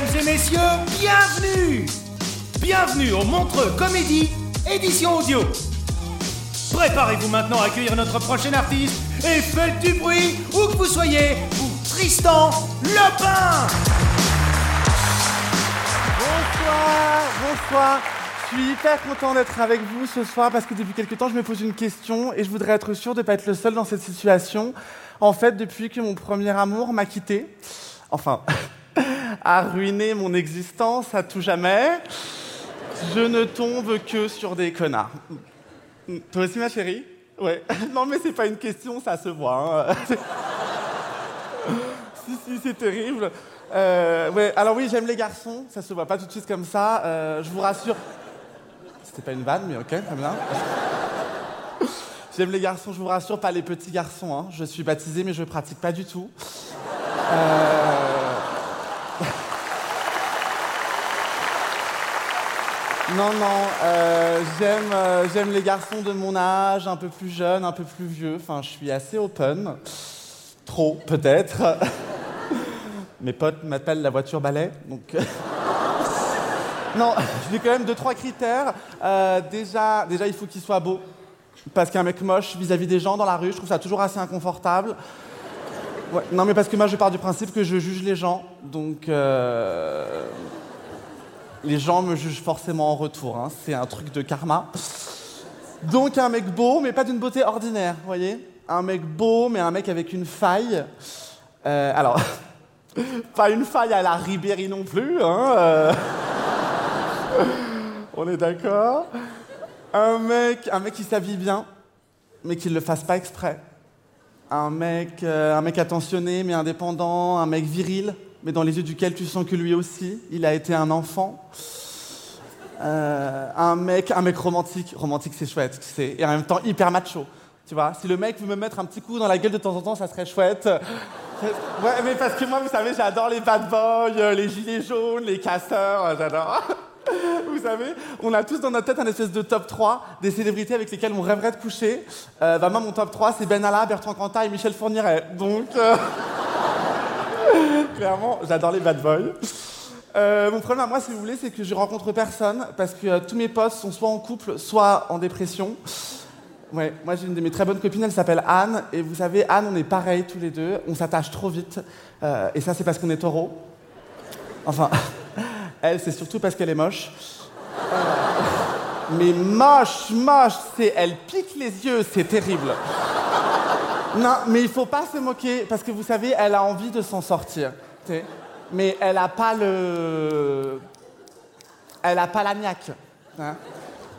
Mesdames et messieurs, bienvenue Bienvenue au Montreux Comédie, édition audio Préparez-vous maintenant à accueillir notre prochain artiste et faites du bruit où que vous soyez pour Tristan Lepin Bonsoir, bonsoir. Je suis hyper content d'être avec vous ce soir parce que depuis quelque temps, je me pose une question et je voudrais être sûr de ne pas être le seul dans cette situation. En fait, depuis que mon premier amour m'a quitté, enfin, a ruiné mon existence à tout jamais, je ne tombe que sur des connards. Toi aussi, ma chérie? Ouais. Non, mais c'est pas une question, ça se voit. hein. si, si, c'est terrible. Euh, alors oui, j'aime les garçons, ça se voit pas tout de suite comme ça. Euh, je vous rassure. C'était pas une vanne, mais ok, très bien. J'aime les garçons, je vous rassure, pas les petits garçons. hein. Je suis baptisé, mais je pratique pas du tout. Euh, Non, non, euh, j'aime, euh, j'aime les garçons de mon âge, un peu plus jeunes, un peu plus vieux. Enfin, je suis assez open. Trop, peut-être. Mes potes m'appellent la voiture balai, donc. euh, non, j'ai quand même deux, trois critères. Déjà, déjà, il faut qu'il soit beau. Parce qu'un mec moche vis-à-vis des gens dans la rue, je trouve ça toujours assez inconfortable. Non, mais parce que moi, je pars du principe que je juge les gens. Donc. Les gens me jugent forcément en retour. hein. C'est un truc de karma. Donc un mec beau, mais pas d'une beauté ordinaire, vous voyez Un mec beau, mais un mec avec une faille. Euh, alors, pas une faille à la Ribéry non plus, hein euh. On est d'accord Un mec, un mec qui s'habille bien, mais qui ne le fasse pas exprès. Un mec, euh, un mec attentionné, mais indépendant. Un mec viril, mais dans les yeux duquel tu sens que lui aussi, il a été un enfant. Euh, un mec, un mec romantique. Romantique, c'est chouette, sais. Et en même temps, hyper macho. Tu vois, si le mec veut me mettre un petit coup dans la gueule de temps en temps, ça serait chouette. Ouais, mais parce que moi, vous savez, j'adore les bad boys, les gilets jaunes, les casseurs, euh, j'adore. Vous savez, on a tous dans notre tête un espèce de top 3 des célébrités avec lesquelles on rêverait de coucher. Euh, bah, moi, mon top 3, c'est Ben Allah, Bertrand Cantat et Michel Fourniret. Donc, euh, clairement, j'adore les bad boys. Euh, mon problème à moi, si vous voulez, c'est que je rencontre personne parce que euh, tous mes potes sont soit en couple, soit en dépression. Ouais, moi j'ai une de mes très bonnes copines, elle s'appelle Anne, et vous savez, Anne, on est pareil tous les deux, on s'attache trop vite, Euh, et ça c'est parce qu'on est taureau. Enfin, elle, c'est surtout parce qu'elle est moche. Mais moche, moche, c'est, elle pique les yeux, c'est terrible. Non, mais il faut pas se moquer, parce que vous savez, elle a envie de s'en sortir. Mais elle a pas le. Elle a pas la niaque. hein.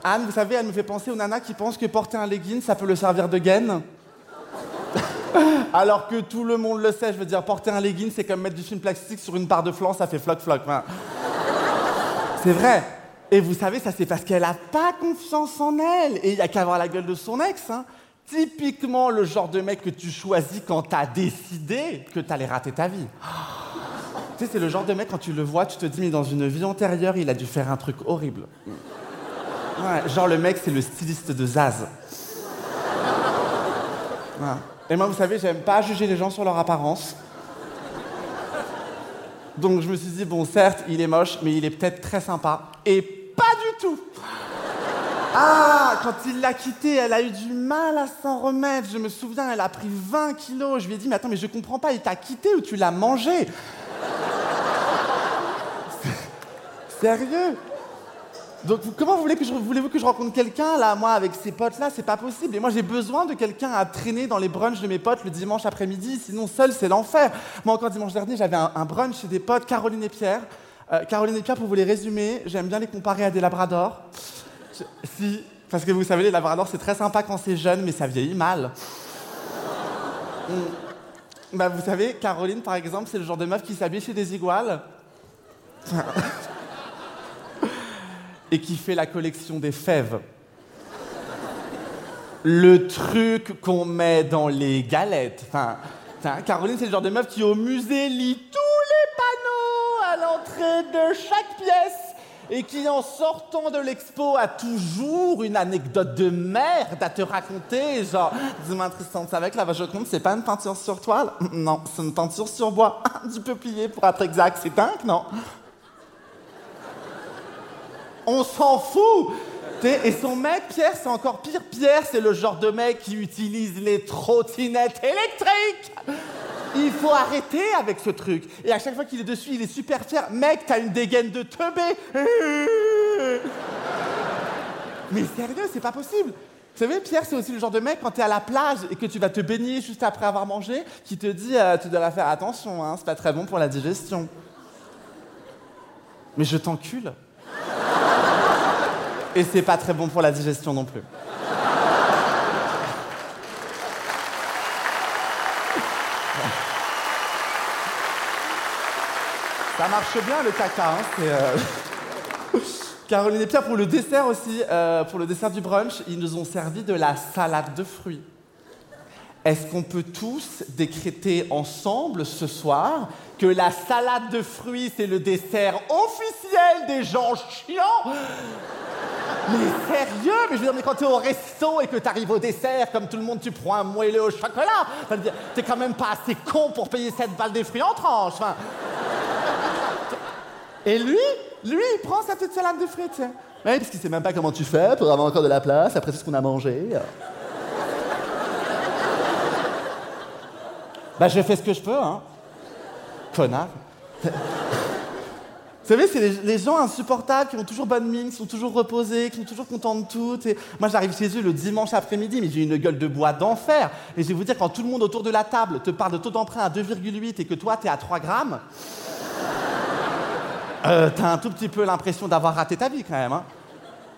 Anne, vous savez, elle me fait penser aux nanas qui pensent que porter un legging, ça peut le servir de gaine. Alors que tout le monde le sait, je veux dire, porter un legging, c'est comme mettre du film plastique sur une part de flan, ça fait floc-floc. Enfin, c'est vrai. Et vous savez, ça c'est parce qu'elle a pas confiance en elle. Et il y a qu'à voir la gueule de son ex. hein. Typiquement le genre de mec que tu choisis quand t'as décidé que t'allais rater ta vie. Tu sais, c'est le genre de mec, quand tu le vois, tu te dis, mais dans une vie antérieure, il a dû faire un truc horrible. Genre le mec, c'est le styliste de Zaz. Et moi, vous savez, j'aime pas juger les gens sur leur apparence. Donc je me suis dit, bon, certes, il est moche, mais il est peut-être très sympa. Et Ah, quand il l'a quittée, elle a eu du mal à s'en remettre. Je me souviens, elle a pris 20 kilos. Je lui ai dit, mais attends, mais je comprends pas, il t'a quitté ou tu l'as mangé Sérieux? Donc comment voulez-vous que je rencontre quelqu'un là, moi avec ces potes là, c'est pas possible. Et moi j'ai besoin de quelqu'un à traîner dans les brunchs de mes potes le dimanche après-midi, sinon seul c'est l'enfer. Moi encore dimanche dernier j'avais un, brunch chez des potes, Caroline et Pierre. Euh, Caroline et Pierre pour vous les résumer, j'aime bien les comparer à des labradors. Si, parce que vous savez les labradors c'est très sympa quand c'est jeune mais ça vieillit mal. Hmm. bah, vous savez, Caroline par exemple c'est le genre de meuf qui s'habille chez des iguales et qui fait la collection des fèves. Le truc qu'on met dans les galettes. Caroline, c'est le genre de meuf qui, au musée, lit tous les panneaux à l'entrée de chaque pièce et qui, en sortant de l'expo, a toujours une anecdote de merde à te raconter. Genre, dis-moi, Tristan, tu savais que la vache compte, c'est pas une peinture sur toile Non, c'est une peinture sur bois. du plier pour être exact. C'est dingue, non? On s'en fout. Et son mec, Pierre, c'est encore pire. Pierre, c'est le genre de mec qui utilise les trottinettes électriques. Il faut arrêter avec ce truc. Et à chaque fois qu'il est dessus, il est super fier. Mec, t'as une dégaine de teubé. Mais sérieux, c'est pas possible. Vous savez, Pierre, c'est aussi le genre de mec, quand t'es à la plage et que tu vas te baigner juste après avoir mangé, qui te dit euh, Tu dois faire attention, hein, c'est pas très bon pour la digestion. Mais je t'encule. Et c'est pas très bon pour la digestion non plus. Ça marche bien le caca. Hein, euh, Caroline et Pierre, pour le dessert aussi, euh, pour le dessert du brunch, ils nous ont servi de la salade de fruits. Est-ce qu'on peut tous décréter ensemble ce soir que la salade de fruits, c'est le dessert officiel des gens chiants? Mais sérieux Mais je veux dire, mais quand t'es au resto et que t'arrives au dessert, comme tout le monde, tu prends un moelleux au chocolat. T'es quand même pas assez con pour payer cette balle des fruits en tranche. Et lui, lui, il prend sa petite salade de fruits, tiens. Oui, parce qu'il sait même pas comment tu fais pour avoir encore de la place après tout ce qu'on a mangé. bah, je fais ce que je peux, hein. Connard. Vous savez, c'est les, gens insupportables qui ont toujours bonne mine, qui sont toujours reposés, qui sont toujours contents de tout. Et moi, j'arrive chez eux le dimanche après-midi, mais j'ai une gueule de bois d'enfer. Et je vais vous dire, quand tout le monde autour de la table te parle de taux d'emprunt à 2,8 et que toi, t'es à 3 grammes, euh, t'as un tout petit peu l'impression d'avoir raté ta vie quand même. Hein.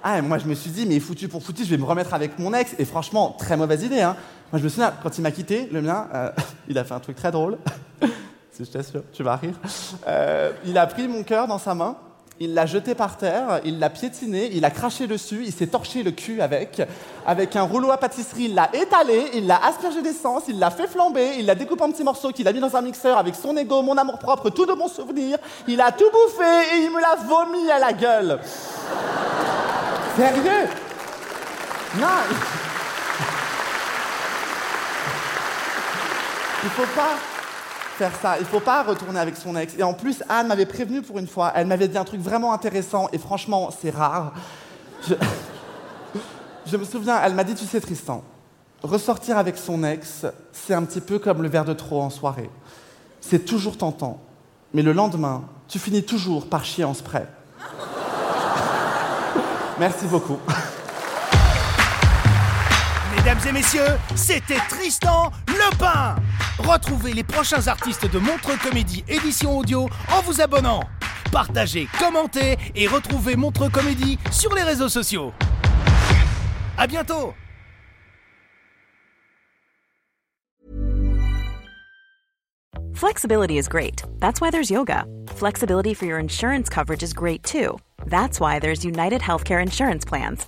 Ah, moi, je me suis dit, mais foutu pour foutu, je vais me remettre avec mon ex. Et franchement, très mauvaise idée. Hein. Moi, je me souviens, quand il m'a quitté, le mien, euh, il a fait un truc très drôle je t'assure, tu vas rire. Euh, il a pris mon cœur dans sa main, il l'a jeté par terre, il l'a piétiné, il a craché dessus, il s'est torché le cul avec. Avec un rouleau à pâtisserie, il l'a étalé, il l'a aspergé d'essence, il l'a fait flamber, il l'a découpé en petits morceaux qu'il a mis dans un mixeur avec son ego, mon amour propre, tout de bons souvenirs. Il a tout bouffé et il me l'a vomi à la gueule. Sérieux? Non Il faut pas faire ça. Il faut pas retourner avec son ex. Et en plus, Anne m'avait prévenu pour une fois. Elle m'avait dit un truc vraiment intéressant. Et franchement, c'est rare. Je... me souviens, elle m'a dit, tu sais Tristan, ressortir avec son ex, c'est un petit peu comme le verre de trop en soirée. C'est toujours tentant. Mais le lendemain, tu finis toujours par chier en spray. Merci beaucoup. Mesdames et messieurs, c'était Tristan Lepin. Retrouvez les prochains artistes de Montre Comédie édition audio en vous abonnant. Partagez, commentez et retrouvez Montre Comédie sur les réseaux sociaux. À bientôt. Flexibility is great. That's why there's yoga. Flexibility for your insurance coverage is great too. That's why there's United Healthcare Insurance Plans.